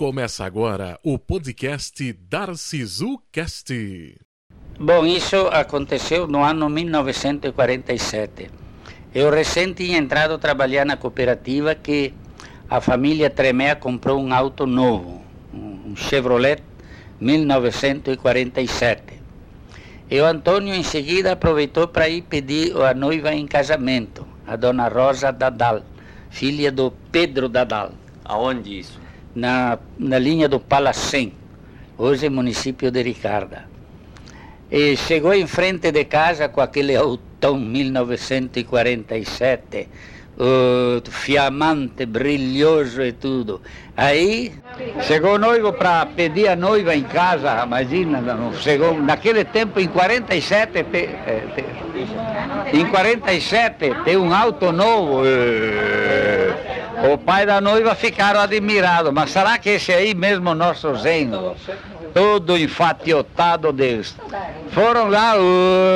Começa agora o podcast Darcisu Cast. Bom, isso aconteceu no ano 1947. Eu recém tinha entrado a trabalhar na cooperativa que a família Tremé comprou um auto novo, um Chevrolet 1947. E o Antônio em seguida aproveitou para ir pedir a noiva em casamento, a dona Rosa Dadal, filha do Pedro Dadal. Aonde isso? na, na linha do Palacém, hoje é município de Ricarda. E chegou em frente de casa com aquele autão 1947, uh, fiamante, brilhoso e tudo. Aí chegou o noivo para pedir a noiva em casa, imagina, chegou, naquele tempo, em 47, te, te, em 47, tem um auto novo. Uh, o pai da noiva ficaram admirados, mas será que esse aí mesmo nosso genro? Todo enfatiotado deles. Foram lá,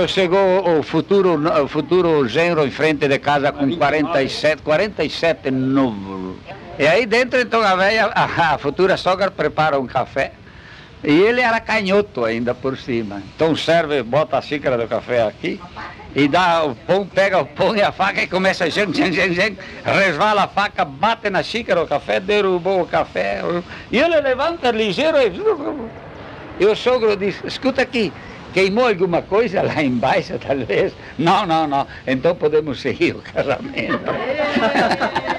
chegou o futuro, o futuro genro em frente de casa com 47, 47 novo. E aí dentro então a velha, a, a futura sogra prepara um café. E ele era canhoto ainda por cima. Então serve, bota a xícara do café aqui e dá o pão, pega o pão e a faca e começa a jang, jang, jang, resvala a faca, bate na xícara o café, derrubou o café. E ele levanta ligeiro e... E o sogro diz, escuta aqui, queimou alguma coisa lá embaixo, talvez? Não, não, não. Então podemos seguir o casamento.